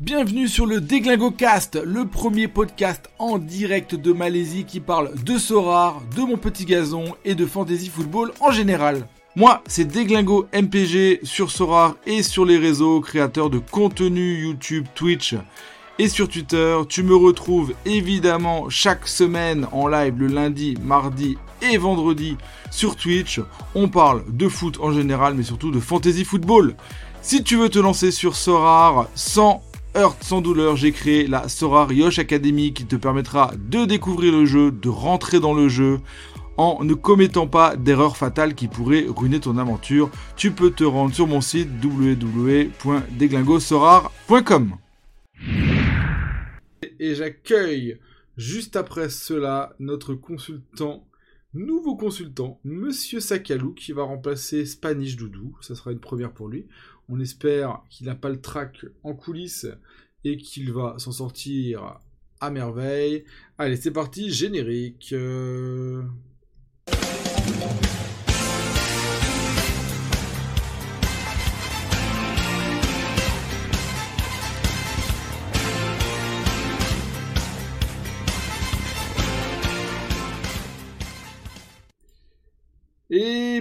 Bienvenue sur le Déglingo Cast, le premier podcast en direct de Malaisie qui parle de Sorar, de mon petit gazon et de fantasy football en général. Moi, c'est Déglingo MPG sur Sorar et sur les réseaux, créateur de contenu YouTube, Twitch et sur Twitter. Tu me retrouves évidemment chaque semaine en live le lundi, mardi et vendredi sur Twitch. On parle de foot en général, mais surtout de fantasy football. Si tu veux te lancer sur Sorar sans heurte sans douleur, j'ai créé la Sorar Yosh Academy qui te permettra de découvrir le jeu, de rentrer dans le jeu en ne commettant pas d'erreurs fatales qui pourraient ruiner ton aventure. Tu peux te rendre sur mon site www.deglingosorar.com. Et j'accueille juste après cela notre consultant, nouveau consultant, Monsieur Sakalou, qui va remplacer Spanish Doudou. Ça sera une première pour lui. On espère qu'il n'a pas le trac en coulisses et qu'il va s'en sortir à merveille. Allez, c'est parti, générique. Euh,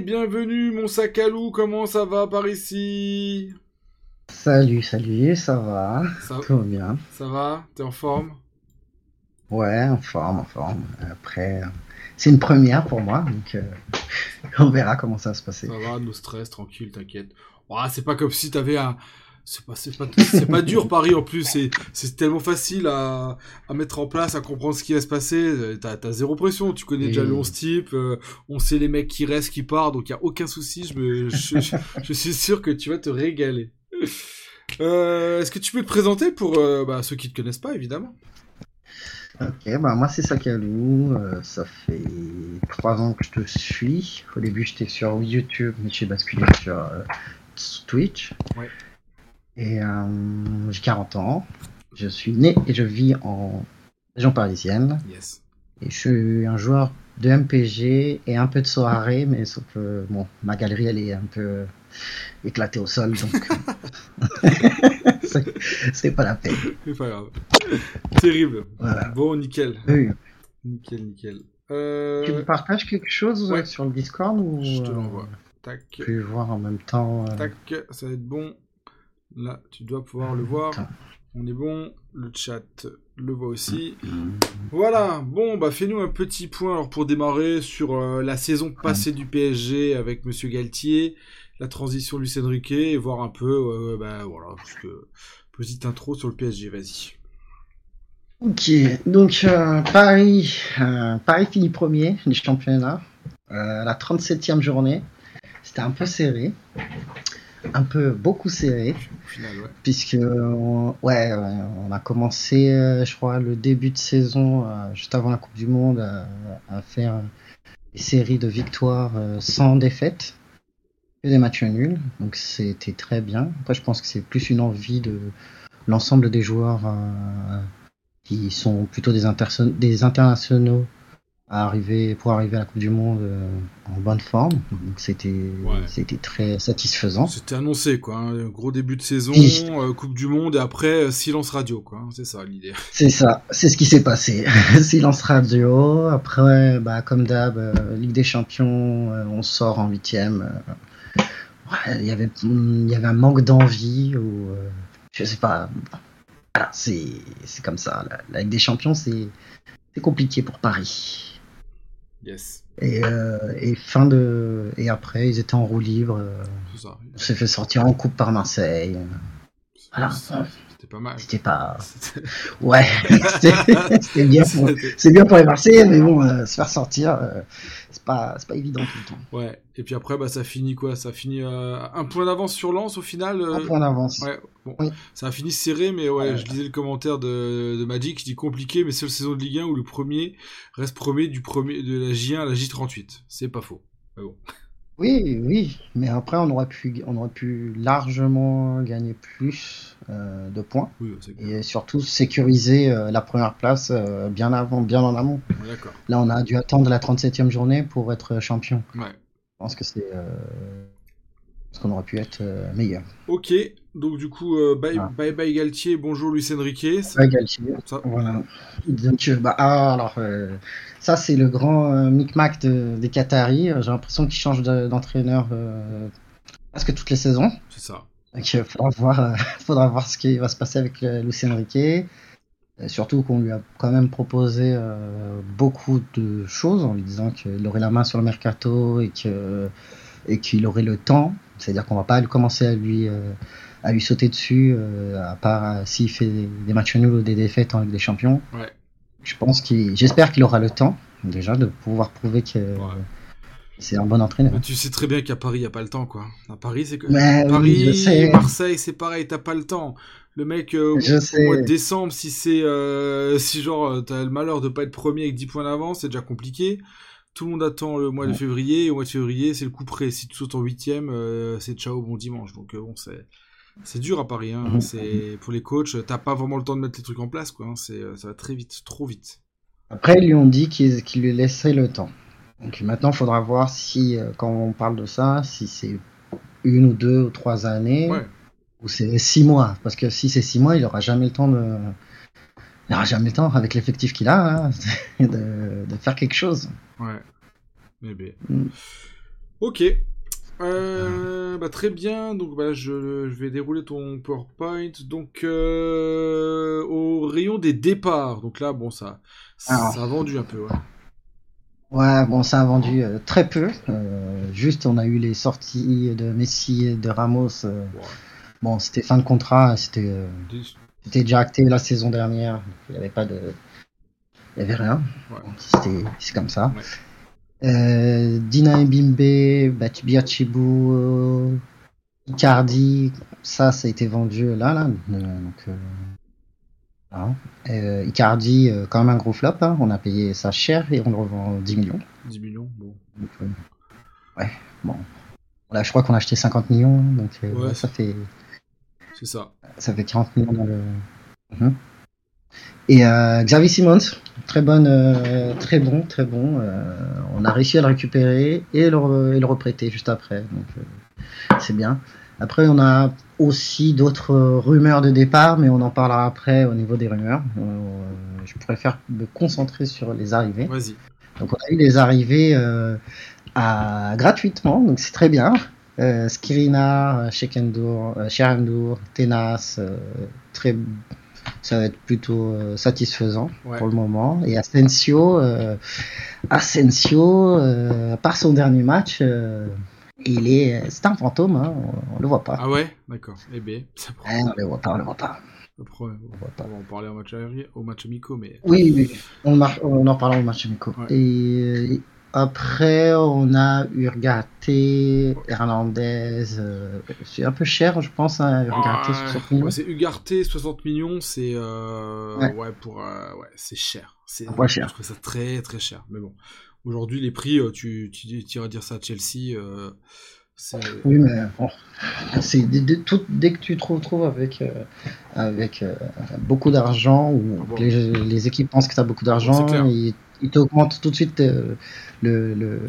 bienvenue mon sac à loup, comment ça va par ici? Salut, salut, ça va? Ça, Tout va bien. ça va? T'es en forme? Ouais, en forme, en forme. Après, c'est une première pour moi, donc euh, on verra comment ça va se passer. Ça va, no stress, tranquille, t'inquiète. Ouah, c'est pas comme si t'avais un... C'est pas, c'est pas, c'est pas dur Paris en plus, c'est, c'est tellement facile à, à mettre en place, à comprendre ce qui va se passer. T'as, t'as zéro pression, tu connais déjà le 11 type, euh, on sait les mecs qui restent, qui partent, donc y a aucun souci, je, me, je, je- je suis sûr que tu vas te régaler. Euh, est-ce que tu peux te présenter pour euh, bah, ceux qui te connaissent pas, évidemment? Ok, bah moi c'est Sakalou, euh, ça fait trois ans que je te suis. Au début j'étais sur YouTube, mais j'ai basculé sur euh, Twitch. Ouais. Et euh, j'ai 40 ans. Je suis né et je vis en région parisienne. Yes. Et je suis un joueur de MPG et un peu de soirée, mais sauf que bon, ma galerie elle est un peu éclatée au sol, donc euh, c'est- pas la peine. C'est pas grave. Terrible. Voilà. Bon, nickel. Oui. Nickel, nickel. Euh, Tu me partages quelque chose euh, ouais. sur le Discord ou Je te euh, l'envoie. Tac, Tu peux voir en même temps. euh, tac, ça va être bon. Là, tu dois pouvoir le voir. On est bon. Le chat le voit aussi. Voilà. Bon, bah fais-nous un petit point alors pour démarrer sur euh, la saison passée du PSG avec Monsieur Galtier, la transition Luis Enrique et voir un peu, euh, bah voilà, parce que petite intro sur le PSG. Vas-y. Ok, donc euh, Paris, euh, Paris finit premier du championnat. Euh, la 37e journée, c'était un peu serré, un peu beaucoup serré. Au final, ouais. puisque on, ouais, on a commencé, euh, je crois, le début de saison euh, juste avant la Coupe du Monde à, à faire des séries de victoires euh, sans défaite, que des matchs nuls, donc c'était très bien. Après, je pense que c'est plus une envie de l'ensemble des joueurs euh, qui sont plutôt des internationaux à arriver pour arriver à la Coupe du Monde euh, en bonne forme. Donc c'était Ouais. c'était très satisfaisant. C'était annoncé, quoi. hein. Gros début de saison, Oui. euh, Coupe du Monde et après euh, silence radio, quoi. hein. C'est ça l'idée. C'est ça, c'est ce qui s'est passé. Silence radio. Après, bah, comme d'hab, Ligue des Champions, on sort en huitième. ouais, Il y avait, il y avait un manque d'envie ou je sais pas. Voilà, c'est comme ça. La, la Ligue des Champions, c'est compliqué pour Paris. Yes. Et, euh, et fin de et après, ils étaient en roue libre. euh, ça. on s'est fait sortir en coupe par Marseille. Voilà. C'était pas mal. C'était pas. Ouais, c'était bien. pour- C'est bien pour les Marseillais, mais bon, euh, se faire sortir, euh, c'est pas, c'est pas évident tout le temps. Ouais. Et puis après, bah, ça finit quoi? Ça finit euh, un point d'avance sur Lens au final. euh, Un point d'avance. Ouais, bon, Oui. ça a fini serré, mais ouais, Ouais. je lisais le commentaire de, de Magic, je dis compliqué, mais seule saison de Ligue 1 où le premier reste premier du premier de la J1 à la J38. C'est pas faux. Mais bon. Oui, oui, mais après on aurait pu, on aurait pu largement gagner plus de points Oui, et surtout sécuriser euh, la première place euh, bien avant, bien en amont. Ouais. Là, on a dû attendre la 37e journée pour être champion. Ouais. Je pense que c'est, euh, parce qu'on aurait pu être euh, meilleur. Ok. Donc du coup, euh, bye, bye, bye Galtier, bonjour Luis Enrique. Bye Galtier. Ça. Voilà. Donc, bah, ah, alors, euh, ça c'est le grand euh, micmac de, des Qataris. J'ai l'impression qu'ils changent d'entraîneur presque toutes les saisons. C'est ça. Donc il faudra voir, faudra voir ce qui va se passer avec Luis Enrique. surtout qu'on lui a quand même proposé beaucoup de choses en lui disant qu'il aurait la main sur le mercato et que et qu'il aurait le temps. C'est-à-dire qu'on va pas commencer à lui à lui sauter dessus, euh, à part euh, s'il fait des, matchs nuls ou des défaites en Ligue des Champions. Ouais. Je pense qu'il, j'espère qu'il aura le temps déjà de pouvoir prouver que c'est un bon entraîneur. tu sais très bien qu'à Paris, il n'y a pas le temps, quoi. À Paris, c'est que Paris, Marseille, c'est pareil, t'as pas le temps. Le mec, euh, au, mois de décembre, si c'est, si genre, t'as le malheur de pas être premier avec 10 points d'avance, c'est déjà compliqué. Tout le monde attend le mois de février, et au mois de février, c'est le coup près. Si tu sautes en huitième, c'est ciao, bon dimanche. Donc bon, c'est, c'est dur à Paris, hein. Mhm. c'est pour les coachs, t'as pas vraiment le temps de mettre les trucs en place, quoi. Hein. C'est, ça va très vite, trop vite. Après, ils lui ont dit qu'ils lui laissaient le temps. Donc maintenant, il faudra voir si, euh, quand on parle de ça, si c'est une ou deux ou trois années, ou c'est six mois. Parce que si c'est six mois, il aura jamais le temps de, il aura jamais le temps, avec l'effectif qu'il a, hein, de, faire quelque chose. Ouais. Mais bien. Mm. Ok. Euh, bah, très bien, donc bah, je, je, vais dérouler ton PowerPoint. Donc euh, au rayon des départs, donc là bon ça, ça a vendu un peu. Ouais. Ouais, bon, ça a vendu euh, très peu. Euh, juste, on a eu les sorties de Messi et de Ramos. Euh, bon, c'était fin de contrat, c'était c'était déjà acté la saison dernière. Il n'y avait pas de, il y avait rien. Ouais. C'était c'est comme ça. Ouais. Euh, Dina Bimbe, Biachibu, euh, Icardi, ça, ça a été vendu là, là. Donc, euh, Icardi, quand même un gros flop. Hein. On a payé ça cher et on le revend 10 millions. 10 millions, bon. ouais, bon. Là, je crois qu'on a acheté 50 millions, donc ça fait. C'est ça. Ça fait 40 millions dans le. Mhm. Et euh, Xavier Simons, très bonne, euh, très bon, très bon. Euh, on a réussi à le récupérer et le, et le reprêter juste après. Donc euh, c'est bien. Après, on a aussi d'autres rumeurs de départ, mais on en parlera après au niveau des rumeurs. je préfère me concentrer sur les arrivées. Vas-y. Donc on a eu les arrivées à, gratuitement, donc c'est très bien. Euh, Skirina, Shekendour, Sherendour, Tenas, très ça va être plutôt euh, satisfaisant pour le moment. Et Asensio, euh, Asensio, euh, par son dernier match, il est, c'est un fantôme, hein, on, le voit pas. Ah ouais, d'accord. Eh bien, ça on le voit pas, on le voit pas. On, va en parler au match, au match amico, mais. Oui, oui, on, on en parlera au match amico. Et, après, on a Urgate, Hernandez. Euh, c'est un peu cher, je pense, hein, Urgate, 60 millions. c'est Ugarte, 60 millions, c'est euh, ouais. pour euh, ouais, c'est cher. C'est cher. Je trouve ça très très cher. Mais bon, aujourd'hui les prix, tu tu, tu iras dire ça à Chelsea. oui, mais bon, dès que tu te retrouves avec avec beaucoup d'argent ou ah les, les, équipes pensent que tu as beaucoup d'argent, ils il t'augmente tout de suite euh, le, le,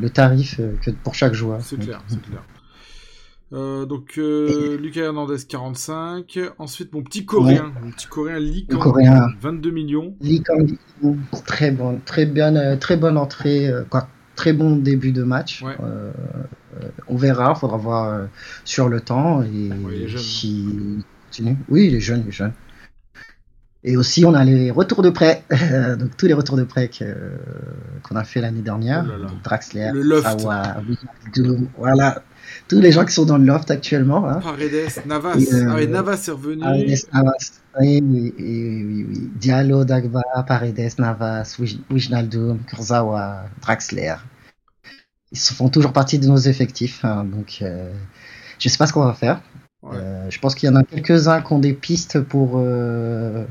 le, tarif euh, que pour chaque joueur. C'est clair, c'est clair. Euh, donc euh, Lucas Hernandez 45. Ensuite mon petit coréen, mon petit coréen Lee coréen. 22 millions. Lee très bon, très bien, très bonne entrée, quoi, très bon début de match. on verra, faudra voir sur le temps et si Oui, il est jeune, il est jeune. Et aussi, on a les retours de prêt, donc tous les retours de prêt qu'on a fait l'année dernière. Oh Draxler, Sawa, voilà, tous les gens qui sont dans le loft actuellement. Hein. Paredes, Navas, euh, ah Navas est revenu. Paredes, Navas, oui, oui, oui, oui, Diallo, Dagba, Paredes, Navas, Wijnaldum, Kurzawa, Draxler. Ils font toujours partie de nos effectifs, hein, donc euh, je sais pas ce qu'on va faire. Euh, je pense qu'il y en a quelques-uns qui ont des pistes pour euh,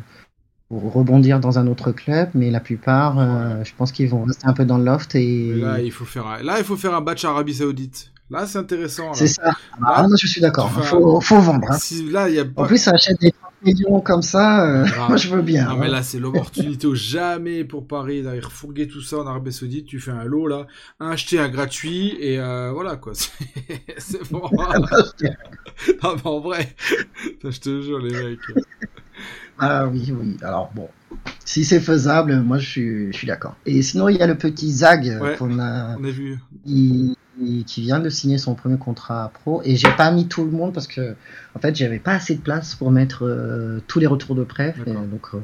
rebondir dans un autre club, mais la plupart, je pense qu'ils vont rester un peu dans le loft. Et... là, il faut faire un... là, il faut faire un batch Arabie Saoudite. Là, c'est intéressant. C'est ça. Ah, je suis d'accord. il faut, faut, vendre. Hein. là, y a En plus, ça achète des millions comme ça, euh, moi je veux bien. Non, mais là, c'est l'opportunité au jamais pour Paris d'aller refourguer tout ça en Arabie Saoudite. Tu fais un lot là, un acheté, un gratuit, et euh, voilà quoi. C'est bon. ah, mais en vrai, je te jure, les mecs. Ah oui, oui. Alors bon, si c'est faisable, moi je suis, je suis d'accord. Et sinon, il y a le petit Zag qu'on a, on a vu. Il, qui vient de signer son premier contrat pro. Et j'ai pas mis tout le monde parce que, en fait, j'avais pas assez de place pour mettre euh, tous les retours de prêt. donc, euh,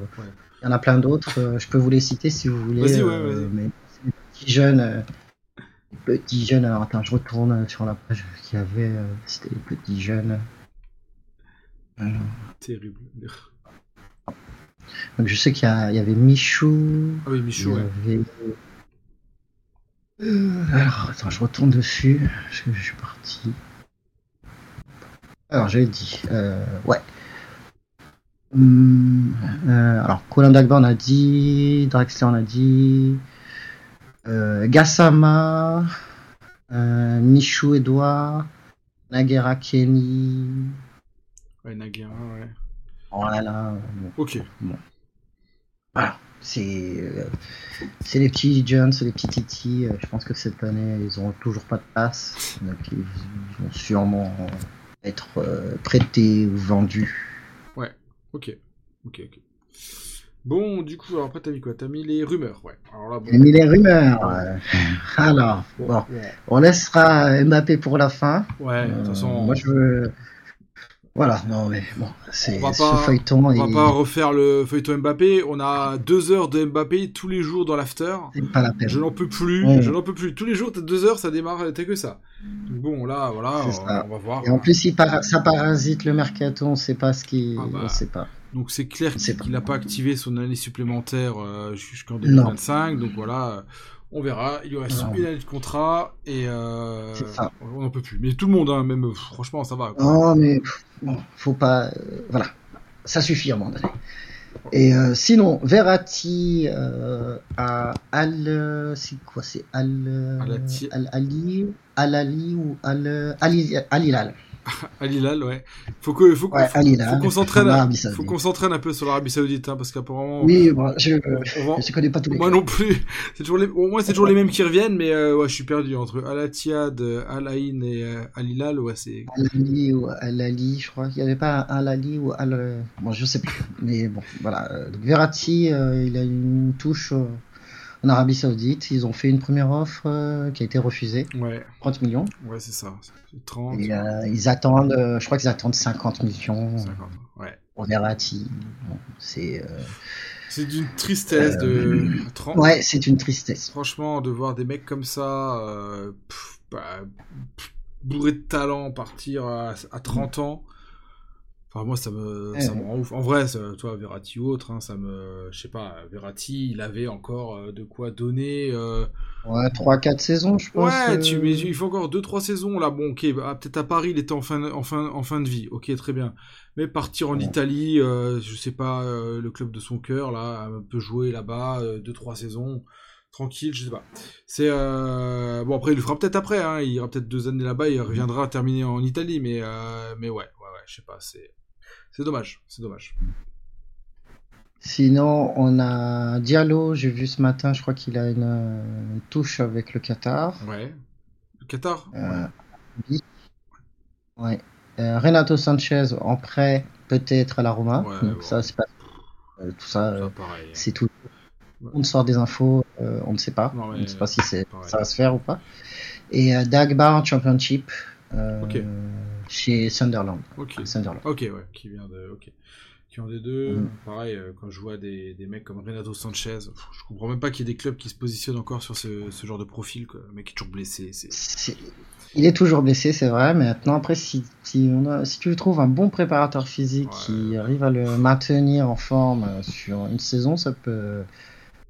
il y en a plein d'autres. Euh, je peux vous les citer si vous voulez. Vas-y, ouais, vas-y. Mais les petits jeunes. les petits jeunes. Alors, attends, je retourne sur la page qu'il y avait. C'était les petits jeunes. Terrible. Donc, je sais qu'il y, y, avait Michou. Ah oui, Michou, ouais. Avait... Alors, attends, je retourne dessus. Que je suis parti. Alors, j'avais dit. Euh, ouais. Hum, euh, alors, Colin Dagba, on a dit. Draxler, on a dit. Euh, Gassama. Euh, Michou Edouard. Nagera Kenny. Ouais, Nagera, ouais. Voilà. Ok. Bon. Voilà c'est euh, c'est les petits jeunes, c'est les petits titi. Euh, je pense que cette année, ils ont toujours pas de place. Donc ils, vont sûrement être euh, prêtés ou vendus. Ouais, ok. Ok, ok. Bon, du coup, alors après, t'as mis quoi? T'as mis les rumeurs, ouais. Alors là, bon... J'ai mis les rumeurs. Alors, bon, on laissera Mbappé pour la fin. Ouais, de toute façon. Moi, je veux. Voilà, non mais bon, c'est ce feuilleton. On va pas refaire le feuilleton Mbappé. On a deux heures de Mbappé tous les jours dans l'after. pas la peine. Je n'en peux plus. Je n'en peux plus. Tous les jours, t'as deux heures, ça démarre, t'as que ça. Bon, là, voilà, on, va voir. Et en plus, il ça parasite le mercato. On sait pas ce qui, ah bah. on sait pas. Donc c'est clair qu'il n'a pas activé son année supplémentaire euh, jusqu'en 2025. Donc voilà. On verra. Il y reste une année de contrat et euh, on n'en peut plus. Mais tout le monde, hein, même franchement, ça va. Non, mais bon, faut pas. Euh, voilà, ça suffit à un moment donné. Et euh, sinon, Verratti à Al, c'est quoi, c'est Al, Al Ali, Al Ali ou Al. Al ouais. Faut que, faut, ouais, faut, qu'on s'entraîne, faut qu'on s'entraîne un peu sur l'Arabie Saoudite, hein, parce qu'apparemment. Oui, bon, je, je connais pas tous les. Moi non plus. C'est toujours les, au moins c'est toujours les mêmes qui reviennent, mais euh, ouais, je suis perdu entre Al Attiyad, Al Ain et euh, Al Hilal, ouais, c'est. Al Ali ou Al Ali, je crois qu'il y avait pas Al Ali ou Al, bon, je sais plus, mais bon, voilà. Donc Verratti, euh, il a une touche en Arabie Saoudite. Ils ont fait une première offre euh, qui a été refusée. Ouais. 30 millions. Ouais, c'est ça. 30. Et, euh, ils attendent, euh, je crois qu'ils attendent 50 millions. 50, ouais. On Verratti. Bon, c'est. C'est d'une tristesse de. 30... Ouais, c'est une tristesse. Franchement, de voir des mecs comme ça, pff, bah, bourrés de talent, partir à, à 30 ans moi, ça me, ça me rend ouf. En vrai, toi, Verratti ou autre, hein, ça me, je sais pas, Verratti, il avait encore euh, de quoi donner. Euh... Ouais, 3-4 saisons, je pense. Ouais, tu, mais il faut encore 2-3 saisons là. Bon, ok, bah, peut-être à Paris, il était en fin, en fin, en fin de vie. Ok, très bien. Mais partir en Italie, euh, je sais pas, euh, le club de son cœur là, un peu jouer là-bas, 2-3 saisons tranquille, je sais pas. C'est euh... bon après il le fera peut-être après, hein. il ira peut-être deux années là-bas, il reviendra terminer en Italie, mais euh... mais ouais, ouais, ouais, je sais pas, c'est c'est dommage, c'est dommage. Sinon, on a Diallo, j'ai vu ce matin, je crois qu'il a une, touche avec le Qatar. Ouais. Le Qatar? Euh, Oui. Ouais. Euh, Renato Sanchez en prêt, peut-être à la Roma. Donc ça, c'est pas. Euh, tout ça, c'est tout. On sort des infos, on ne sait pas. on ne sait pas si ça va se faire ou pas. Et Dagba en Championship. Ok chez Sunderland. Ok. Sunderland. Ok, ouais, qui vient de. Ok. Qui ont des deux. Mm. Pareil, euh, quand je vois des, des, mecs comme Renato Sanchez, je comprends même pas qu'il y ait des clubs qui se positionnent encore sur ce, ce genre de profil. Quoi. Le mec est toujours blessé. C'est... Il est toujours blessé, c'est vrai, mais maintenant, après, si, si, on a, si tu trouves un bon préparateur physique qui arrive à le maintenir en forme euh, sur une saison, ça peut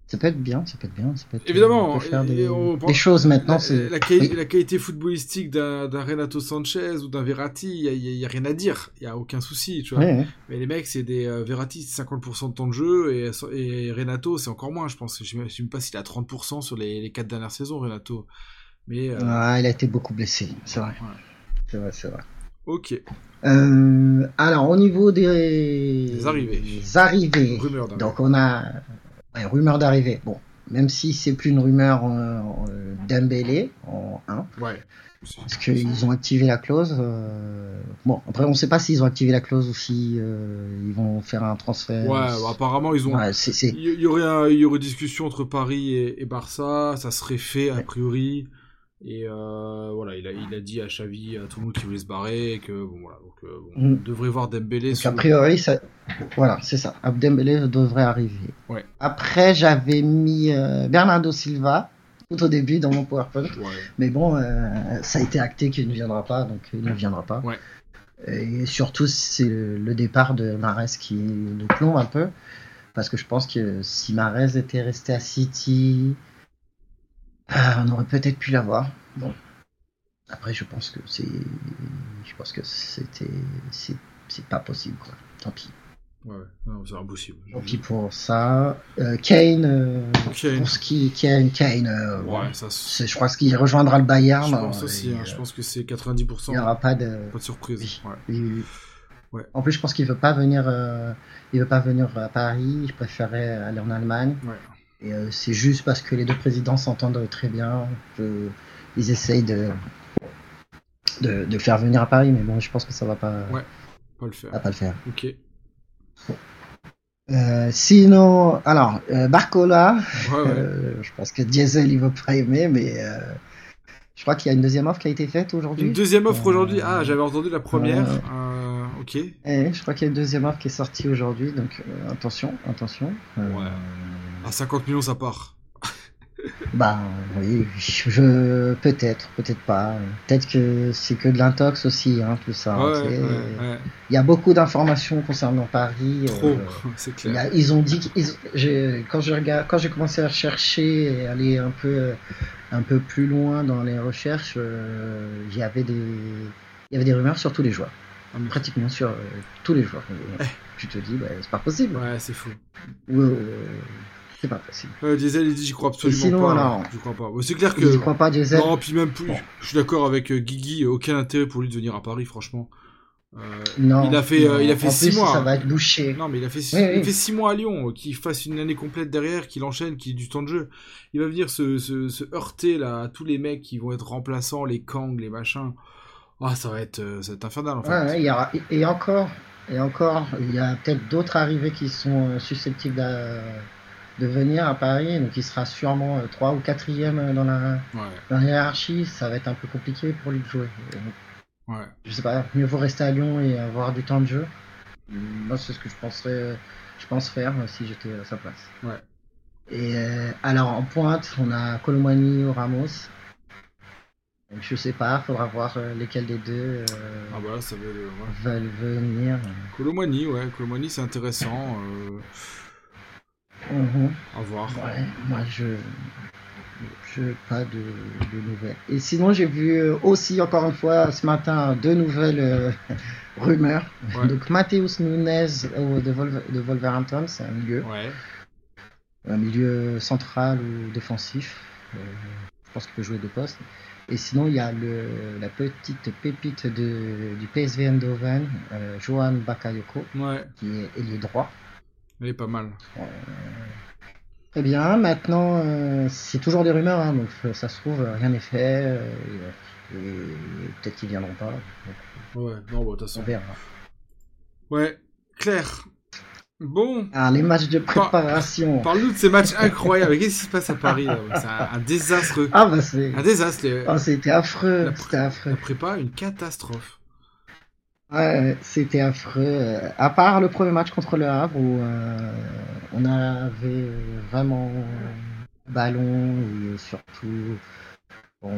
ça peut être bien, ça peut être bien. Ça peut être, Évidemment, on peut faire des, des choses maintenant. La, la, quali la, qualité footballistique d'un Renato Sanchez ou d'un Verratti, il n'y a, a, rien à dire, il n'y a aucun souci, tu vois. Ouais, ouais. Mais les mecs, c'est des euh, Verratti, c'est 50% de temps de jeu et, et Renato, c'est encore moins, je pense. Je ne sais même pas s'il a 30% sur les, les 4 dernières saisons, Renato. Mais, euh... ah, il a été beaucoup blessé, c'est vrai. C'est vrai, c'est vrai. Ok. Euh, alors, au niveau des, Des arrivées. des arrivées, donc on a ouais, rumeur d'arrivée. Bon, même si c'est plus une rumeur euh, euh, en 1, Ouais. parce qu'ils ont activé la clause. euh, Bon, après, on ne sait pas s'ils ont activé la clause ou si euh, ils vont faire un transfert. Ouais, bah, apparemment, ils ont. Ouais, Il y, il y aurait un- il y aurait discussion entre Paris et, et Barça, ça serait fait a priori. Et euh, voilà, il a, il a dit à Xavi, à tout le monde qui voulait se barrer, et que bon voilà, donc, euh, bon, Mm. on devrait voir Dembélé. Donc, a priori, ça... voilà, c'est ça. Abdembélé devrait arriver. Ouais. Après, j'avais mis euh, Bernardo Silva tout au début dans mon PowerPoint. Ouais. Mais bon, ça a été acté qu'il ne viendra pas, donc il ne viendra pas. Ouais. Et surtout, c'est le, le départ de Marez qui nous plombe un peu. Parce que je pense que si Marez était resté à City, ah, on aurait peut-être pu l'avoir. Bon. Après, je pense que c'est. Je pense que c'était. C'est c'est pas possible, quoi. Tant pis. Ouais, c'est impossible. Tant pis pour ça. Euh, Kane, euh, Kane. pour ce qui. Kane, Kane. euh, Ouais, ça. je crois qu'il rejoindra le Bayern. Je pense aussi, et, hein, euh, je pense que c'est 90%. Il n'y aura pas de. Pas de surprise. Oui. Ouais. Oui, oui, oui. Ouais. En plus, je pense qu'il veut pas venir. euh, il veut pas venir à Paris. Il préférait aller en Allemagne. Ouais. Et euh, c'est juste parce que les deux présidents s'entendent très bien. que ils essayent de, de de le faire venir à Paris. Mais bon, je pense que ça va pas. Ouais. Pas le faire. va pas le faire. Ok. Euh, sinon, alors euh, Barcola. Ouais, ouais. euh, je pense que Diesel il va pas aimer, mais euh, je crois qu'il y a une deuxième offre qui a été faite aujourd'hui. Une deuxième offre Euh, aujourd'hui. Ah, j'avais entendu la première. Euh, ok. Eh, je crois qu'il y a une deuxième offre qui est sortie aujourd'hui, donc euh, attention, attention. Euh, Ouais. À 50 millions, ça part. Bah oui, je peut-être, peut-être pas. Peut-être que c'est que de l'intox aussi, hein, tout ça. Ouais, tu sais. ouais, ouais. Il y a beaucoup d'informations concernant Paris. Trop, euh, c'est il y clair. a- ils ont dit qu'ils- quand je regarde, quand j'ai commencé à chercher et aller un peu, un peu plus loin dans les recherches, euh, il y avait des, il y avait des rumeurs sur tous les joueurs, Ah, mais- pratiquement sur euh, tous les joueurs. Eh. Tu te dis, bah, c'est pas possible. Ouais, c'est fou. C'est pas possible. Euh, Diesel, il dit j'y crois absolument sinon, pas. alors J'y crois pas. C'est clair que. Ils y croient pas, Diesel. Non, puis même plus. Je suis d'accord avec euh, Guigui. Aucun intérêt pour lui de venir à Paris, franchement. Euh, Non. il a fait, non. il a fait En six plus, mois. Ça va être bouché. Non, mais il a fait Oui, il oui. fait six mois à Lyon, qu'il fasse une année complète derrière, qu'il enchaîne, qu'il ait du temps de jeu. Il va venir se, se, se heurter là à tous les mecs qui vont être remplaçants, les Kang, les machins. Ah, ça va être, ça va être infernal en fait. Ouais, y aura- et encore, et encore, il y a peut-être d'autres arrivées qui sont susceptibles de venir à Paris, donc il sera sûrement 3 ou 4ème dans la, Ouais, dans la hiérarchie, ça va être un peu compliqué pour lui de jouer. Euh, ouais. Je sais pas, mieux vaut rester à Lyon et avoir du temps de jeu. Moi, c'est ce que je penserais, je pense faire euh, si j'étais à sa place. Ouais. Et euh, alors en pointe, on a Colomani ou Ramos. Donc, je sais pas, faudra voir euh, lesquels des deux euh, Ah bah là, ça veut. ouais. veulent venir. Colomani, ouais, Colomani c'est intéressant. Euh, Mhm. à voir. Ouais, moi je je pas de, de nouvelles. Et sinon j'ai vu euh, aussi encore une fois ce matin deux nouvelles euh, rumeurs. Ouais. Donc Mateus Nunes euh, de, Wolver- de Wolverhampton, c'est un milieu, Ouais. un milieu central ou défensif. Euh, je pense qu'il peut jouer deux postes. Et sinon il y a le, la petite pépite de, du PSV Eindhoven, euh, Johan Bakayoko, Ouais, qui est ailier droit. Elle est pas mal. Très bien, maintenant, euh, c'est toujours des rumeurs, hein, donc euh, ça se trouve, euh, rien n'est fait, euh, et, et peut-être qu'ils viendront pas, donc Ouais, non, bah de toute on façon. verra. Ouais, Claire. Bon, Ah, les matchs de préparation. parle-nous de ces matchs incroyables. Qu'est-ce qui se passe à Paris C'est un, un désastre. Ah, bah c'est. Un désastre. les- Ah, c'était affreux, c'était affreux. La prépa, une catastrophe. Ouais, c'était affreux. euh, À part le premier match contre le Havre où euh, on avait vraiment ballon et surtout on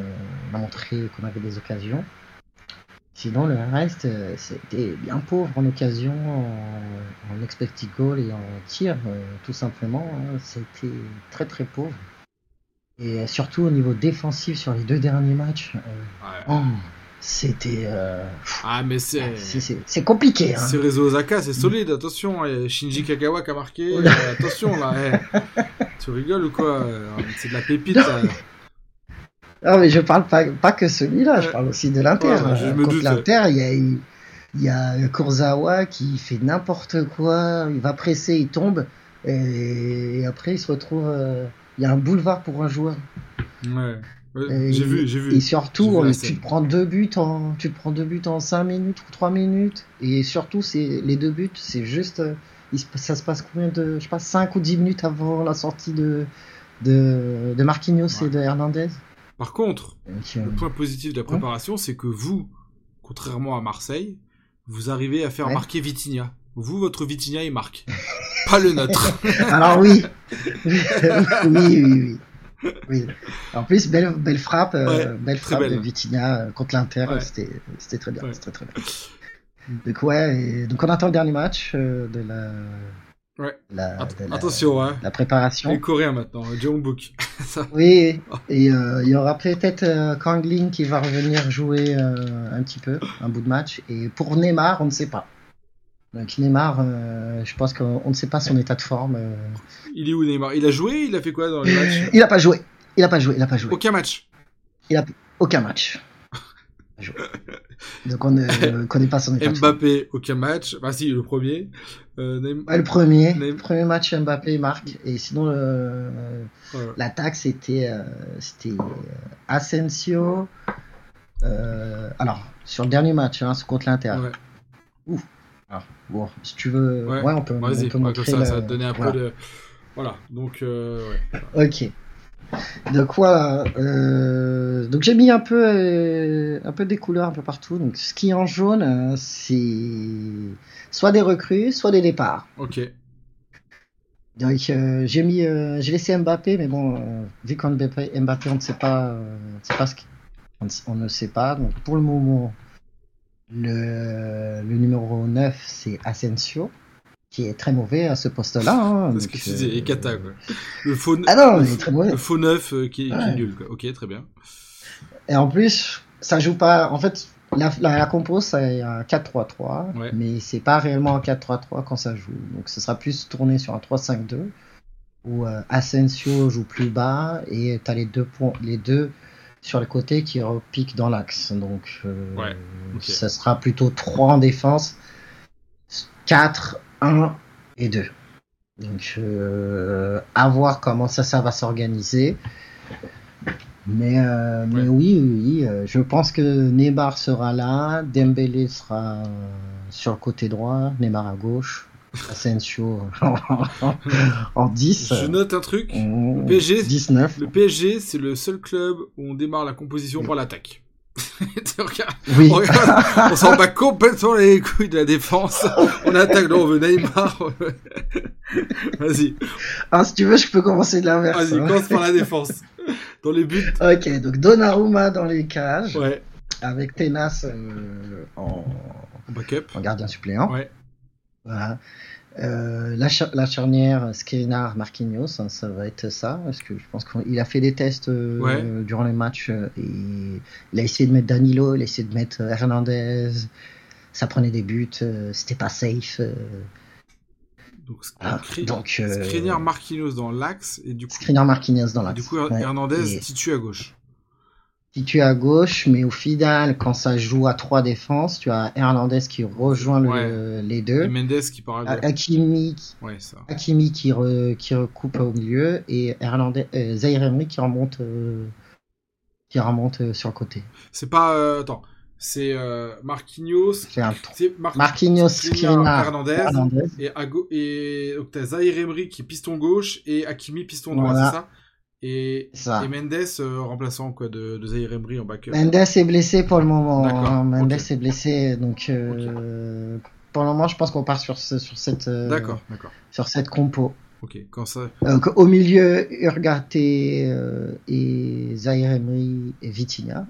a montré qu'on avait des occasions. Sinon, le reste, euh, c'était bien pauvre en occasion, en, en expected goal et en tir, tout simplement. hein. C'était très très pauvre. Et surtout au niveau défensif sur les deux derniers matchs, Ouais. oh, c'était euh, Ah, mais c'est. c'est- c'est compliqué. Hein. C'est Rezo Osaka, c'est solide, attention. et Shinji Kagawa qui a marqué. Euh, attention là. eh. Tu rigoles ou quoi euh, C'est de la pépite. ça. Non, mais je parle pas, pas que celui-là, je parle aussi de l'Inter. Ouais, je me Contre doute. l'Inter, il y a, il y a Kurzawa qui fait n'importe quoi, il va presser, il tombe, et, et après il se retrouve. euh, Il y a un boulevard pour un joueur. Ouais. Ouais, J'ai vu, j'ai vu. Et surtout, vu euh, tu te prends deux buts en, tu te prends deux buts en 5 minutes ou 3 minutes. Et surtout, c'est les deux buts, c'est juste, euh, ça se passe combien de, je sais pas, 5 ou 10 minutes avant la sortie de, de, de Marquinhos Ouais. et de Hernandez. Par contre, le point positif de la préparation, c'est que vous, contrairement à Marseille, vous arrivez à faire marquer Vitinha. Vous, votre Vitinha, il marque. Pas le nôtre. Alors oui, oui, oui, oui. Oui. En plus, belle, belle frappe, euh, Ouais, belle très frappe belle. de Vitinha euh, contre l'Inter, Ouais. c'était, c'était très bien, Ouais. c'était très bien. Donc ouais, et donc on attend le dernier match euh, de la, Ouais. la, Att- de la- Attention, hein. la préparation. Les Coréens maintenant, John Book. Ça. Oui, et euh, il y aura peut-être euh, Kang Lin qui va revenir jouer euh, un petit peu, un bout de match. Et pour Neymar, on ne sait pas. Donc Neymar, euh, je pense qu'on on ne sait pas son état de forme. euh. Il est où Neymar? Il a joué Il a fait quoi dans les matchs? Il n'a pas joué. Il n'a pas joué. Il n'a pas joué. Aucun match? Aucun match. Pas joué. Donc on ne connaît pas son état de forme. Mbappé, aucun match. Bah si, le premier. Euh, Ouais, le premier, premier match Mbappé marque. Et sinon, l'attaque c'était euh, c'était euh, Asensio. Euh, alors, sur le dernier match, hein, contre l'Inter. Ouais. Alors, bon, si tu veux, Ouais. ouais, on peut, on Vas-y, peut ouais, montrer comme ça, le- ça va te donner un voilà. peu de. Voilà, donc, euh, ouais. Ok. Donc voilà. euh, donc j'ai mis un peu, euh, un peu des couleurs un peu partout. Donc ce qui est en jaune, euh, c'est soit des recrues, soit des départs. Ok. Donc euh, j'ai mis, euh, j'ai laissé Mbappé, mais bon, euh, vu qu'en Mbappé, Mbappé, on ne sait pas, euh, on, sait pas ce qui- on, ne- on ne sait pas. Donc pour le moment, le, le numéro 9 c'est Asensio, qui est très mauvais à ce poste-là. hein. Parce que tu euh, quoi. Le faux, Ah non, le, il est très mauvais. le faux neuf euh, qui, est, qui est Ouais. nul, quoi. Ok, très bien. Et en plus, ça joue pas. En fait, la, la, la compo, c'est un 4-3-3, Ouais. mais c'est pas réellement un 4-3-3 quand ça joue. Donc, ce sera plus tourné sur un 3-5-2, où euh, Asensio joue plus bas et t'as les deux points, les deux sur le côté qui repiquent dans l'axe. Donc, euh, Ouais, ça sera plutôt 3 en défense, 4, 1 et 2. Donc, euh, à voir comment ça, ça va s'organiser. Mais, euh, mais oui, oui, oui, euh, je pense que Neymar sera là, Dembélé sera sur le côté droit, Neymar à gauche, Asensio en 10. Je note un truc. euh, PSG, 19. Le PSG, c'est le seul club où on démarre la composition par l'attaque. Oui. on s'en bat complètement les couilles de la défense. On attaque, là, on veut Neymar. Vas-y, Ah, si tu veux, je peux commencer de l'inverse. vas-y, hein. commence par la défense. Dans les buts, Ok, donc Donnarumma dans les cages, ouais. avec Tenas euh, en, En backup, en gardien suppléant. ouais. Voilà. Euh, la, la charnière Skriniar Marquinhos, hein, ça va être ça, parce que je pense qu'il a fait des tests euh, Ouais. durant les matchs euh, et il a essayé de mettre Danilo, il a essayé de mettre Hernandez, ça prenait des buts, c'était pas safe. Donc, Ah, donc, Skriniar Marquinhos dans l'axe, et du coup, Skriniar Marquinhos dans l'axe. du coup Ouais. Hernandez Et- situé à gauche. Situé à gauche, mais au final, quand ça joue à trois défenses, tu as Hernandez qui rejoint le- Ouais. les Et deux, Mendes qui part à gauche. Hakimi, Ouais. Hakimi qui, re- qui recoupe au milieu et Hernandez, euh, Zaire Emery qui remonte, euh, qui remonte euh, sur le côté. C'est pas. euh, attends. C'est euh, Marquinhos. C'est un C'est Mar- Marquinhos, Skriniar, Hernandez. Hernandez. Et, à et donc t'as Zahir Emery qui est piston gauche et Hakimi piston droit, Voilà. c'est ça? Et, Mendes euh, remplaçant quoi de, de Zahir Emery en backup. Mendes est blessé pour le moment. Hein. Mendes est blessé, donc euh, pour le moment, je pense qu'on part sur, ce- sur cette euh, D'accord, d'accord. sur cette compo. Ok, quand ça. Donc, au milieu, Urgate et Zaire Emery et Vitinha.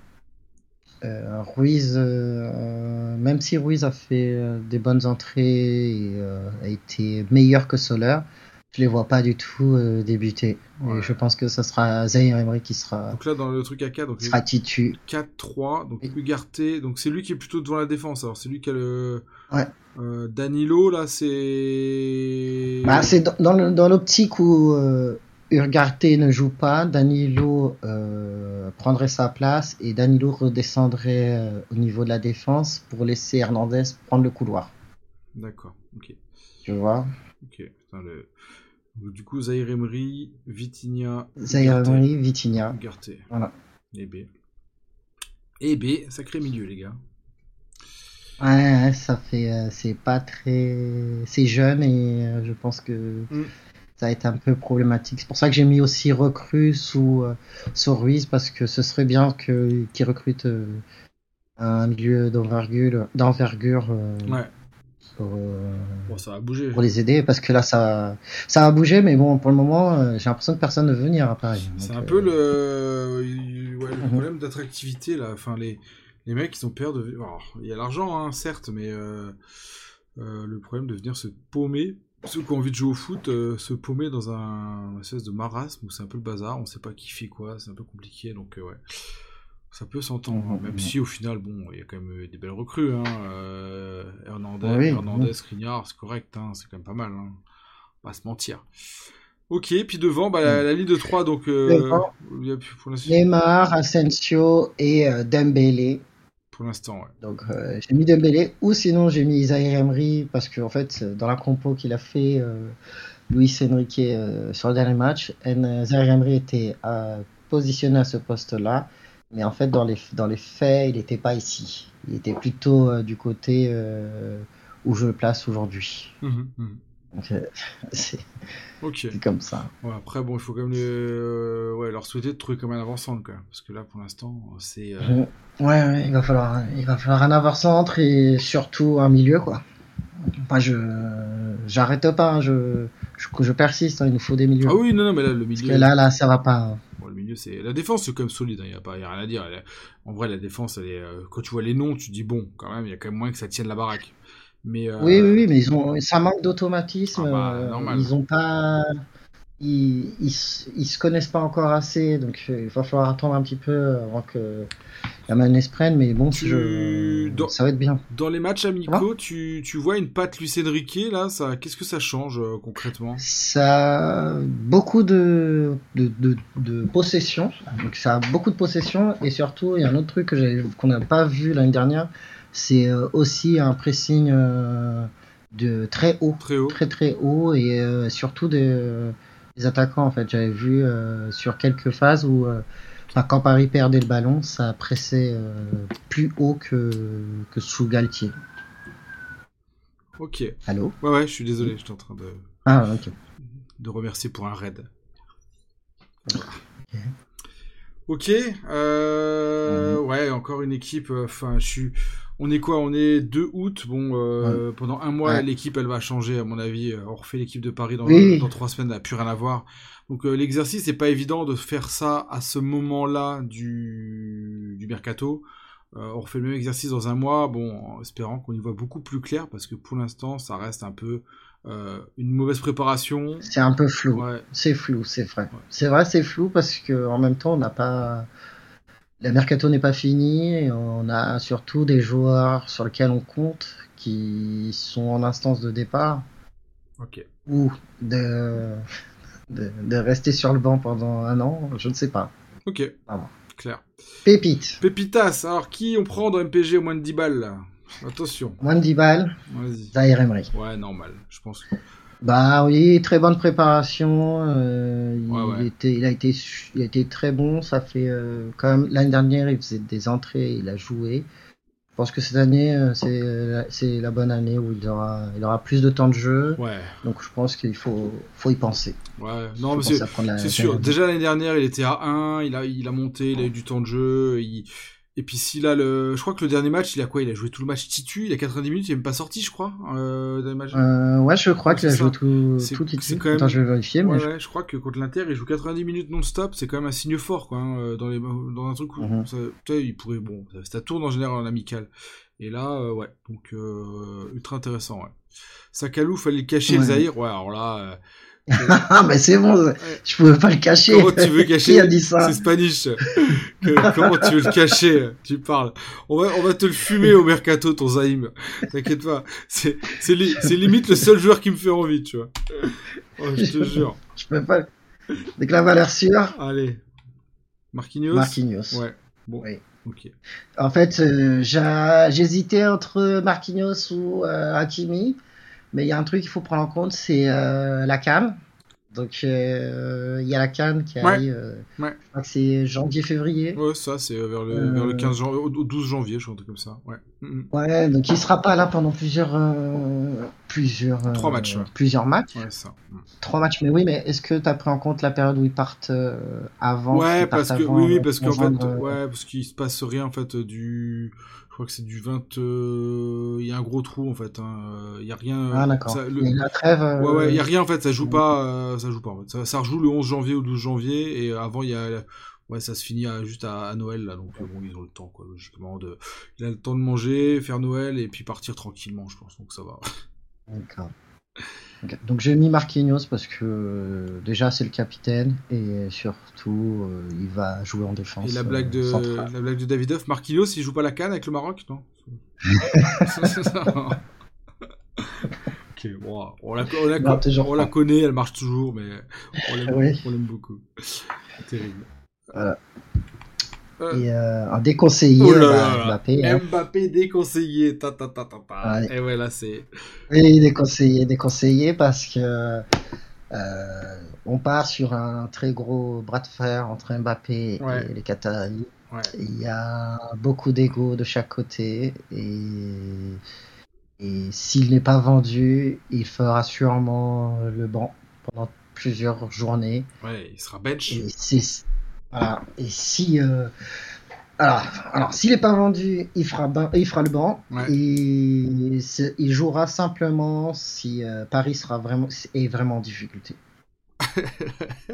Ruiz, même si Ruiz a fait des bonnes entrées et a été meilleur que Soler, je les vois pas du tout euh, débuter. Ouais. Et je pense que ce sera Zaire Emery qui sera, Donc là dans le truc AK, donc sera titu. 4-3, donc Oui. Ugarte, donc c'est lui qui est plutôt devant la défense. Alors c'est lui qui a le. Ouais. Euh, Danilo là c'est. Bah, c'est dans, dans l'optique où, euh, Urgarte ne joue pas, Danilo euh, prendrait sa place et Danilo redescendrait au niveau de la défense pour laisser Hernandez prendre le couloir. D'accord, ok. Tu vois? Ok. Putain, le... Du coup, Zaire Emery, Vitinha. Zaire Emery, Vitinha. Ugarte. Voilà. Et B. Et B, sacré milieu, les gars. Ouais, ça fait. euh, c'est pas très. C'est jeune et euh, je pense que Mm. ça a été un peu problématique. C'est pour ça que j'ai mis aussi recrue sous, euh, sous Ruiz parce que ce serait bien que qu'ils recrutent euh, un milieu d'envergure, d'envergure Ouais. Pour, euh, Bon, ça pour les aider parce que là ça ça a bougé mais bon pour le moment euh, j'ai l'impression que personne ne veut venir à Paris. C'est un euh, peu le, ouais, le Mhm. problème d'attractivité là. Enfin, les, les mecs, ils ont peur de. alors, il y a l'argent, hein, certes, mais euh, euh, le problème de venir se paumer. Ceux qui ont envie de jouer au foot, euh, se paumer dans un espèce de marasme où c'est un peu le bazar, on sait pas qui fait quoi, c'est un peu compliqué, donc euh, ouais. Ça peut s'entendre, Mhm, même mhm. si au final, bon, il y a quand même euh, des belles recrues. Hein. euh, Hernandez, Oui, Hernandez, Skriniar, c'est correct, hein, c'est quand même pas mal. Hein. On va pas se mentir. Ok, puis devant, bah, la, la ligne de 3, donc. euh, il y a plus- pour l'instant, Neymar, Asensio et euh, Dembélé. pour l'instant, ouais. Donc j'ai mis Dembélé ou sinon j'ai mis Zaire Emery parce que en fait dans la compo qu'il a fait Luis Enrique sur le dernier match, Zaire Emery était positionné à ce poste-là, mais en fait dans les dans les faits il n'était pas ici. Il était plutôt euh, du côté euh, où je le place aujourd'hui. Mhm, mhm. Donc euh, c'est comme ça. Ouais, après, bon, il faut quand même ouais, leur souhaiter de trouver comme un quand même. Parce que là, pour l'instant, c'est. Ouais, ouais, il va falloir, il va falloir un avant-centre et surtout un milieu, quoi. Enfin, je, j'arrête pas, hein, je, je, je persiste, hein, il nous faut des milieux. Ah oui, non, non, mais là, le Parce milieu. que là, là, ça va pas. Milieu, c'est. La défense, c'est quand même solide, il n'y a, pas- y a rien à dire. Elle En vrai, la défense, elle est. euh, Quand tu vois les noms, tu te dis, bon, quand même, il y a quand même moins que ça tienne la baraque. Mais. euh, Oui, oui, oui, mais ils ont, ça manque d'automatisme. Ah bah, euh, ils ont pas, ils, ils, se- ils se connaissent pas encore assez, donc il va falloir attendre un petit peu avant que la manette se prenne, mais bon, Tu- je, dans- ça va être bien. Dans les matchs amicaux, tu, tu vois une patte Luis Enrique, là, ça, qu'est-ce que ça change euh, concrètement? Ça a beaucoup de, de, de, de possession. Donc ça a beaucoup de possession. Et surtout, il y a un autre truc que qu'on n'a pas vu l'année dernière. C'est euh, aussi un pressing euh, de très haut. Très haut. Très très haut. Et euh, surtout des, des attaquants, en fait. J'avais vu euh, sur quelques phases où, euh, enfin, quand Paris perdait le ballon, ça pressait euh, plus haut que, que sous Galtier. Ok. Allô? Ouais, ouais, je suis désolé, j'étais en train de, Ah, ok. de remercier pour un raid. Voilà. Ok, euh, ouais, encore une équipe. euh, Enfin, je suis. On est quoi On est 2 août. Bon, euh, pendant un mois, Ouais. l'équipe, elle va changer, à mon avis. On refait l'équipe de Paris dans, Oui. dans 3 semaines, elle n'a plus rien à voir. Donc, l'exercice, c'est pas évident de faire ça à ce moment-là du, du mercato. Euh, on refait le même exercice dans un mois, bon, en espérant qu'on y voit beaucoup plus clair, parce que pour l'instant, ça reste un peu euh, une mauvaise préparation. C'est un peu flou. Ouais, C'est flou, c'est vrai. Ouais. C'est vrai, c'est flou parce que en même temps, on n'a pas. La mercato n'est pas finie et on a surtout des joueurs sur lesquels on compte qui sont en instance de départ ok. ou de, de, de rester sur le banc pendant un an, je ne sais pas. Ok, Ah bon. Clair. Pépite, Pépitas, alors qui on prend dans MPG au moins de 10 balles là? Attention, moins de 10 balles, vas-y. Emery. Ouais, normal, je pense. Bah oui, très bonne préparation. euh, il, Ouais, ouais. Était, il, a été, su- il a été très bon. Ça fait euh, quand même l'année dernière, il faisait des entrées, il a joué. Je pense que cette année, euh, c'est la- c'est la bonne année où il aura, il aura plus de temps de jeu. Ouais, Donc je pense qu'il faut, faut y penser. ouais. Non, c'est sûr. Déjà l'année dernière, il était à 1, il a, il a monté, il a eu du temps de jeu. il- Et puis s'il a le. Je crois que le dernier match, il a quoi? Il a joué tout le match titu, il a 90 minutes, il est même pas sorti, je crois. Euh, le match. Euh, ouais, je crois qu'il a joué tout, C'est- tout ici. quand même- Attends, je vais vérifier. Ouais, mais je- ouais, je crois que contre l'Inter, il joue 90 minutes non-stop, c'est quand même un signe fort, quoi, hein, euh, dans, les, dans un truc où, Mhm. ça, il pourrait, bon, ça, tourne en général en amical. Et là, euh, ouais, donc, euh, ultra intéressant, ouais. Sakalou, fallait le cacher, le Ouais. Zahir, ouais, alors là, ah, mais c'est bon. Je pouvais pas le cacher. comment tu veux cacher Qui a dit ça C'est Spanish. Que- comment tu veux le cacher Tu parles. On va, on va te le fumer au mercato, ton Zahim. T'inquiète pas. C'est, c'est, li- c'est limite le seul joueur qui me fait envie, tu vois. Oh, je te jure. Je peux pas, Donc la valeur sûre. Allez. Marquinhos. Marquinhos. Ouais. Bon. Oui. Ok. En fait, euh, j'ai- j'hésitais entre Marquinhos ou euh, Hakimi, mais il y a un truc qu'il faut prendre en compte, c'est euh, la canne. Donc euh, il y a la canne qui Ouais. arrive, euh, Ouais. je crois que c'est janvier-février. Ouais, ça, c'est vers le, Euh. vers le 15 janvier, au au 12 janvier, je crois, un truc comme ça. Ouais. Mhm. Ouais, donc il sera pas là pendant plusieurs, plusieurs, Trois matchs, plusieurs matchs, Ouais, ça. Mhm. trois matchs. Mais oui, mais est-ce que tu as pris en compte la période où ils partent avant Ouais, parce que, oui, oui, parce qu'en fait, ouais, parce qu'il se passe rien, en fait, du, crois que c'est du 20, euh, il y a un gros trou, en fait, hein. Il y a rien, Ah d'accord. ça- le- Et la trêve. euh, Ouais, ouais, il y a rien en fait, ça joue Ouais. pas, euh, ça joue pas en fait. Ça, ça rejoue le 11 janvier ou 12 janvier et avant il y a, ouais, ça se finit à- juste à, à Noël là, donc bon, ils ont le temps quoi, logiquement de, il a le temps de manger, faire Noël et puis partir tranquillement, je pense, donc ça va. D'accord. Donc j'ai mis Marquinhos parce que euh, déjà c'est le capitaine et surtout euh, il va jouer en défense. Et la blague de, euh, la blague de Davidoff, Marquinhos, il joue pas la canne avec le Maroc, non? Ok, on la, on la, Non, toujours on la pas. connaît, elle marche toujours, mais on l'aime Oui. on l'aime beaucoup. Terrible. Voilà. Euh, Et euh, un déconseillé, Oh là bah, là. Mbappé. hein. Mbappé déconseillé. Ta, ta, ta, ta, ta. Ouais. Et ouais, là, c'est. Oui, déconseillé, déconseillé parce que euh, on part sur un très gros bras de fer entre Mbappé Ouais. et les Qataris. Ouais. Il y a beaucoup d'ego de chaque côté et, et s'il n'est pas vendu, il fera sûrement le banc pendant plusieurs journées. Ouais, il sera bench. Et, voilà. et si euh, alors, alors s'il n'est pas vendu, il fera, ban- il fera le banc. Ouais. Et il jouera simplement si euh, Paris sera vraiment, est vraiment en difficulté.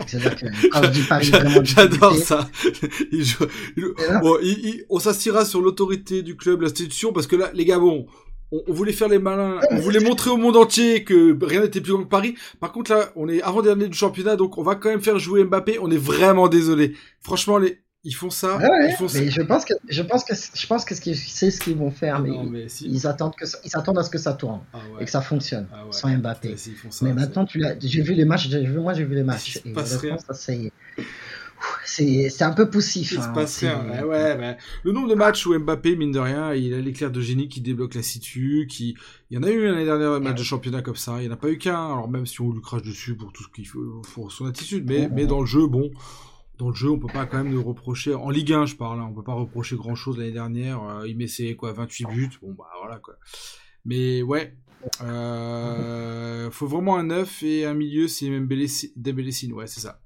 C'est-à-dire que quand je dis Paris est vraiment en J'adore ça. Il joue- il- Et là- Bon, il- on s'assira sur l'autorité du club, l'institution, parce que là, les gars, bon, on, on voulait faire les malins, on voulait montrer au monde entier que rien n'était plus grand que Paris. Par contre, là, on est avant-dernier du championnat, donc on va quand même faire jouer Mbappé. On est vraiment désolé. Franchement, les, ils font ça. Ouais, ouais, ils font ça. mais je pense que je pense que je pense que ce qu'ils- c'est ce qu'ils vont faire, mais, Non, mais si. ils attendent que ça- ils attendent à ce que ça tourne Ah ouais. et que ça fonctionne Ah sans Mbappé. Ça, Mais maintenant, tu l'as, j'ai vu les matchs, vu, moi j'ai vu les matchs. Et ça c'est, un peu poussif. Il se hein, passe c'est- rien. Ouais, ouais, mais le nombre de matchs où Mbappé, mine de rien, il a l'éclair de génie qui débloque la situ, qui, il y en a eu l'année dernière un match de championnat comme ça, il n'y en a pas eu qu'un, alors même si on lui crache dessus pour tout ce qu'il faut, pour son attitude, mais, mais dans le jeu, bon, dans le jeu, on peut pas quand même nous reprocher, en Ligue 1, je parle, hein, on peut pas reprocher grand chose l'année dernière, euh, il met ses, quoi, 28 buts, bon, bah, voilà, quoi. Mais, ouais, euh, faut vraiment un neuf et un milieu, c'est même Dembélé, ouais, c'est ça.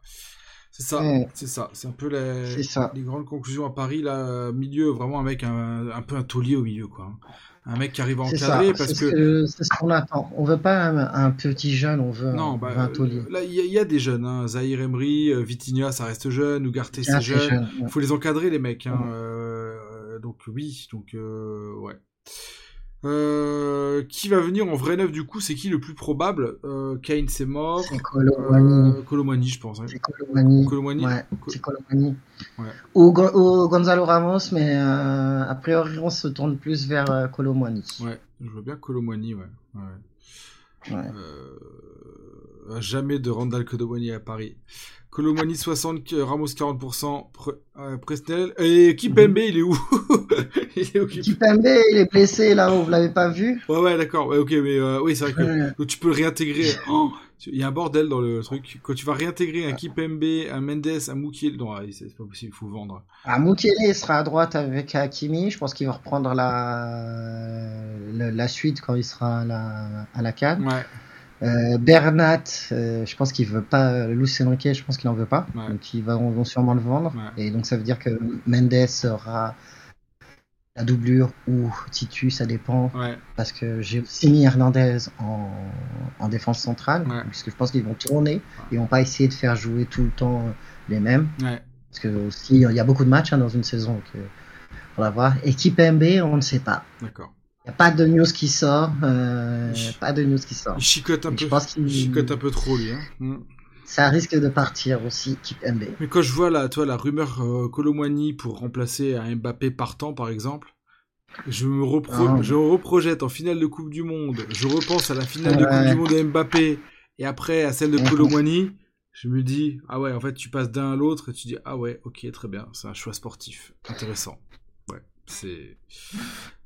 C'est ça, Ouais. c'est ça, c'est un peu ça. les grandes conclusions à Paris, là, milieu, vraiment un mec, un, un peu un taulier au milieu, quoi. Un mec qui arrive à encadrer parce ce que. c'est ce qu'on attend. On veut pas un, un petit jeune, on veut Non, un, bah, un taulier. là, il y, a- il y a des jeunes, hein. Zahir Emery, euh, Vitinha, ça reste jeune, Ugarte, Ah, c'est c'est jeune. jeune, Il ouais. faut les encadrer, les mecs, hein. Ouais. Euh, donc, oui, donc, euh, ouais. Euh, qui va venir en vrai neuf du coup C'est qui le plus probable? Euh, Kane, c'est mort. C'est Colomani. Euh, Colomani, je pense. hein. C'est Colomani. Colomani? Ouais, c'est Colomani. Ouais. Ou, Go- ou Gonzalo Ramos, mais euh, a priori on se tourne plus vers euh, Colomani. Ouais, je vois bien Colomani, ouais. ouais. Ouais. Jamais de Randall Colomani à Paris. Colomani 60, euh, Ramos 40%, Pre- euh, Presnel. Et Kipembe, il est où? Il est où Kipembe, il est blessé là, vous l'avez pas vu? Ouais, ouais, d'accord. Ouais, ok, mais euh, oui, c'est vrai que donc, tu peux le réintégrer. Oh, il y a un bordel dans le truc. Quand tu vas réintégrer un Kipembe, un Mendes, un Moukiel, non, c'est pas possible, il faut vendre. Ah, Mukele sera à droite avec Hakimi. Je pense qu'il va reprendre la, la, la suite quand il sera à la, à la canne. Ouais, Euh, Bernat, euh, je pense qu'il veut pas. Luis Enrique, je pense qu'il en veut pas. Ouais. Donc ils vont, vont sûrement le vendre. Ouais. Et donc ça veut dire que Mendes sera la doublure ou Titu, ça dépend. ouais, Parce que j'ai aussi mis Hernandez en, en défense centrale. Ouais. Parce que je pense qu'ils vont tourner. Ils vont pas essayer de faire jouer tout le temps les mêmes. ouais. Parce que aussi, il y a beaucoup de matchs hein, dans une saison. Donc, euh, faudra voir. Équipe MB, on ne sait pas. D'accord. Il n'y a pas de news qui sort. euh, pas de news qui sort. Il chicote un Et je peu. pense qu'il- Il chicote un peu trop, lui. Hein. Mm. Ça risque de partir aussi, équipe MB. Mais quand je vois la, toi, la rumeur euh, Colomwani pour remplacer un Mbappé partant, par exemple, je me, repro- je me reprojette en finale de Coupe du Monde. Je repense à la finale de Ouais. Coupe du Monde de Mbappé et après à celle de. Colomwani. je me dis, ah ouais, en fait, tu passes d'un à l'autre et tu dis, ah ouais, ok, très bien, c'est un choix sportif. Intéressant. C'est.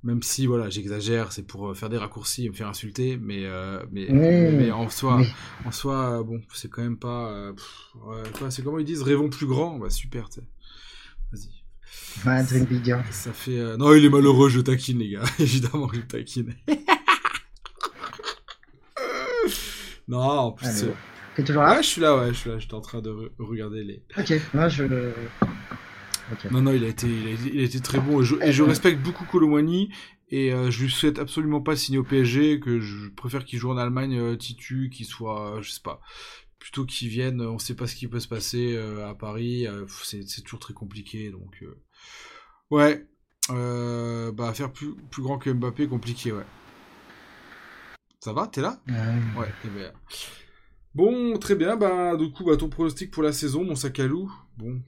Même si, voilà, j'exagère, c'est pour euh, faire des raccourcis et me faire insulter, mais, euh, mais, mais en soi, en soi, bon, c'est quand même pas. Euh, c'est comment ils disent, rêvons plus grand, bah super, tu. Vas-y. Dream bigger. Ça fait. Non, il est malheureux, je taquine, les gars. Évidemment, je taquine. non, en plus. T'es toujours là? Ouais, je suis là, ouais, je suis là. J'étais en train de regarder les. Ok, moi je Non, non, il a été, il a été, très bon et je, et je respecte beaucoup Colomwani et euh, je lui souhaite absolument pas signer au PSG, que je préfère qu'il joue en Allemagne, euh, Titu, qu'il soit, je sais pas, plutôt qu'il vienne, on sait pas ce qui peut se passer euh, à Paris, c'est toujours très compliqué, donc ouais, bah faire plus, plus grand que Mbappé, compliqué, ouais. Ça va, t'es là? Ouais, t'es bien. Bon, très bien. Bah, du coup, bah, ton pronostic pour la saison, mon sac à loup. Bon.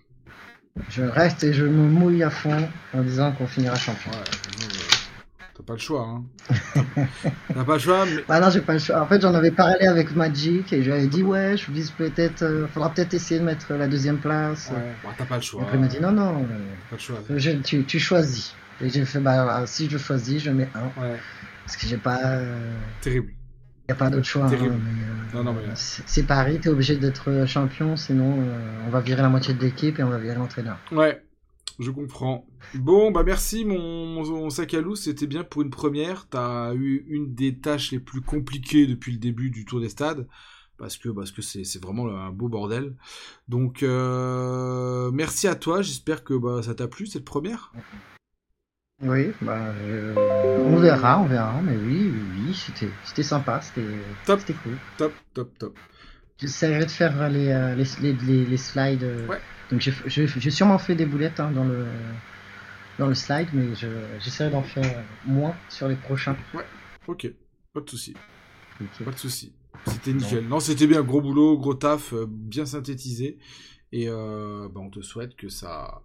Je reste et je me mouille à fond en disant qu'on finira champion. Ouais, T'as pas le choix, hein. T'as pas le choix, mais. Bah non, j'ai pas le choix. En fait, j'en avais parlé avec Magic et je lui avais dit, ouais, je vise peut-être. Euh, faudra peut-être essayer de mettre la deuxième place. Ouais, bah, t'as pas le choix. après, il m'a dit, non, non. pas le choix. tu, tu, choisis. Et j'ai fait, bah, si je choisis, je mets un. Ouais. Parce que j'ai pas. Euh, Terrible. Il n'y a pas d'autre choix. Hein, euh, non, non, mais... C'est Paris, tu es obligé d'être champion, sinon euh, on va virer la moitié de l'équipe et on va virer l'entraîneur. Ouais, je comprends. Bon, bah merci mon, mon, sac à loup, c'était bien pour une première. Tu as eu une des tâches les plus compliquées depuis le début du Tour des Stades. Parce que parce que c'est vraiment un beau bordel. Donc euh, merci à toi, j'espère que bah, ça t'a plu cette première? Oui, bah, on verra, on verra, mais oui, oui, c'était, c'était sympa, c'était, top, c'était cool. Top, top, top. J'essaierai de faire les, euh, les, les, les, slides. Euh, ouais. Donc j'ai, sûrement fait des boulettes hein, dans le dans le slide, mais j'essaierai d'en faire moins sur les prochains. Ouais, ok, pas de souci. Pas de souci. C'était nickel. Non, c'était bien, gros boulot, gros taf, euh, bien synthétisé. Et bah, on te souhaite que ça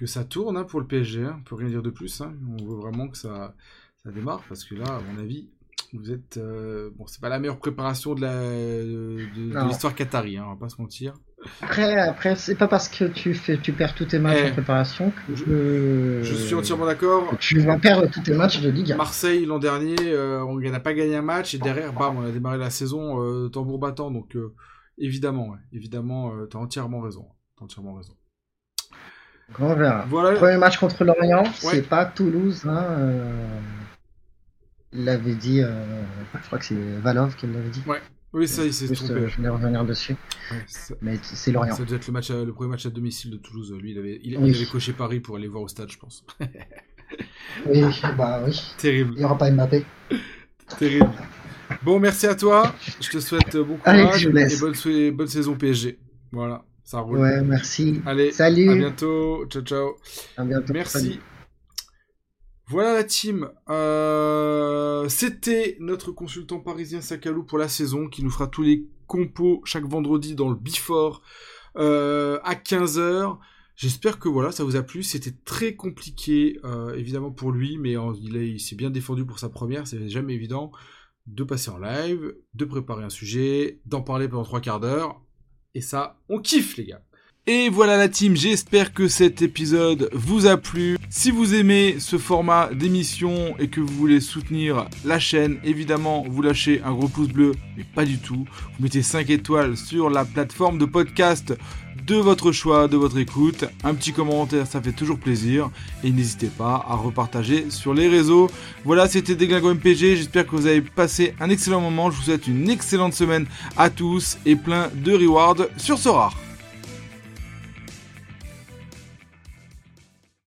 que ça tourne hein, pour le PSG. Hein. On peut rien dire de plus. Hein. On veut vraiment que ça, ça démarre parce que là, à mon avis, vous êtes euh, bon. C'est pas la meilleure préparation de la de, l'histoire qatari. Hein, on va pas se mentir. Après, après, c'est pas parce que tu fais, tu perds tous tes matchs en eh, préparation que je, je suis entièrement d'accord. Tu vas perdre tous tes matchs de Ligue. Marseille l'an dernier, euh, on n'a pas gagné un match et derrière, bam, on a démarré la saison euh, tambour battant. Donc évidemment, évidemment, tu as entièrement raison. As entièrement raison. On verra. Premier match contre l'Orient, c'est pas Toulouse. Hein, euh, Il l'avait dit, euh, je crois que c'est Valov qui l'avait dit. Ouais. Oui, ça, il s'est trompé. Euh, je vais revenir dessus. Mais c'est l'Orient. Ça doit être le, match le premier match à domicile de Toulouse. Lui, il avait, il, avait coché Paris pour aller voir au stade, je pense. oui, bah oui. Terrible. Il n'y aura pas Mbappé. Terrible. Bon, merci à toi. Je te souhaite bon courage et bonne, bonne saison PSG. Voilà. Ça roule. Ouais, merci. Allez, salut. À bientôt. Ciao, ciao. À bientôt. Merci. Voilà la team. Euh, c'était notre consultant parisien Sakalou pour la saison qui nous fera tous les compos chaque vendredi dans le Before euh, à 15h. J'espère que voilà, ça vous a plu. C'était très compliqué, euh, évidemment pour lui, mais il, il s'est bien défendu pour sa première. C'est jamais évident de passer en live, de préparer un sujet, d'en parler pendant trois quarts d'heure. Et ça, on kiffe les gars. Et voilà la team, j'espère que cet épisode vous a plu. Si vous aimez ce format d'émission et que vous voulez soutenir la chaîne, évidemment, vous lâchez un gros pouce bleu, mais pas du tout. Vous mettez 5 étoiles sur la plateforme de podcast de votre choix, de votre écoute. Un petit commentaire, ça fait toujours plaisir. Et n'hésitez pas à repartager sur les réseaux. Voilà, c'était Déglingo MPG. J'espère que vous avez passé un excellent moment. Je vous souhaite une excellente semaine à tous et plein de rewards sur Sora.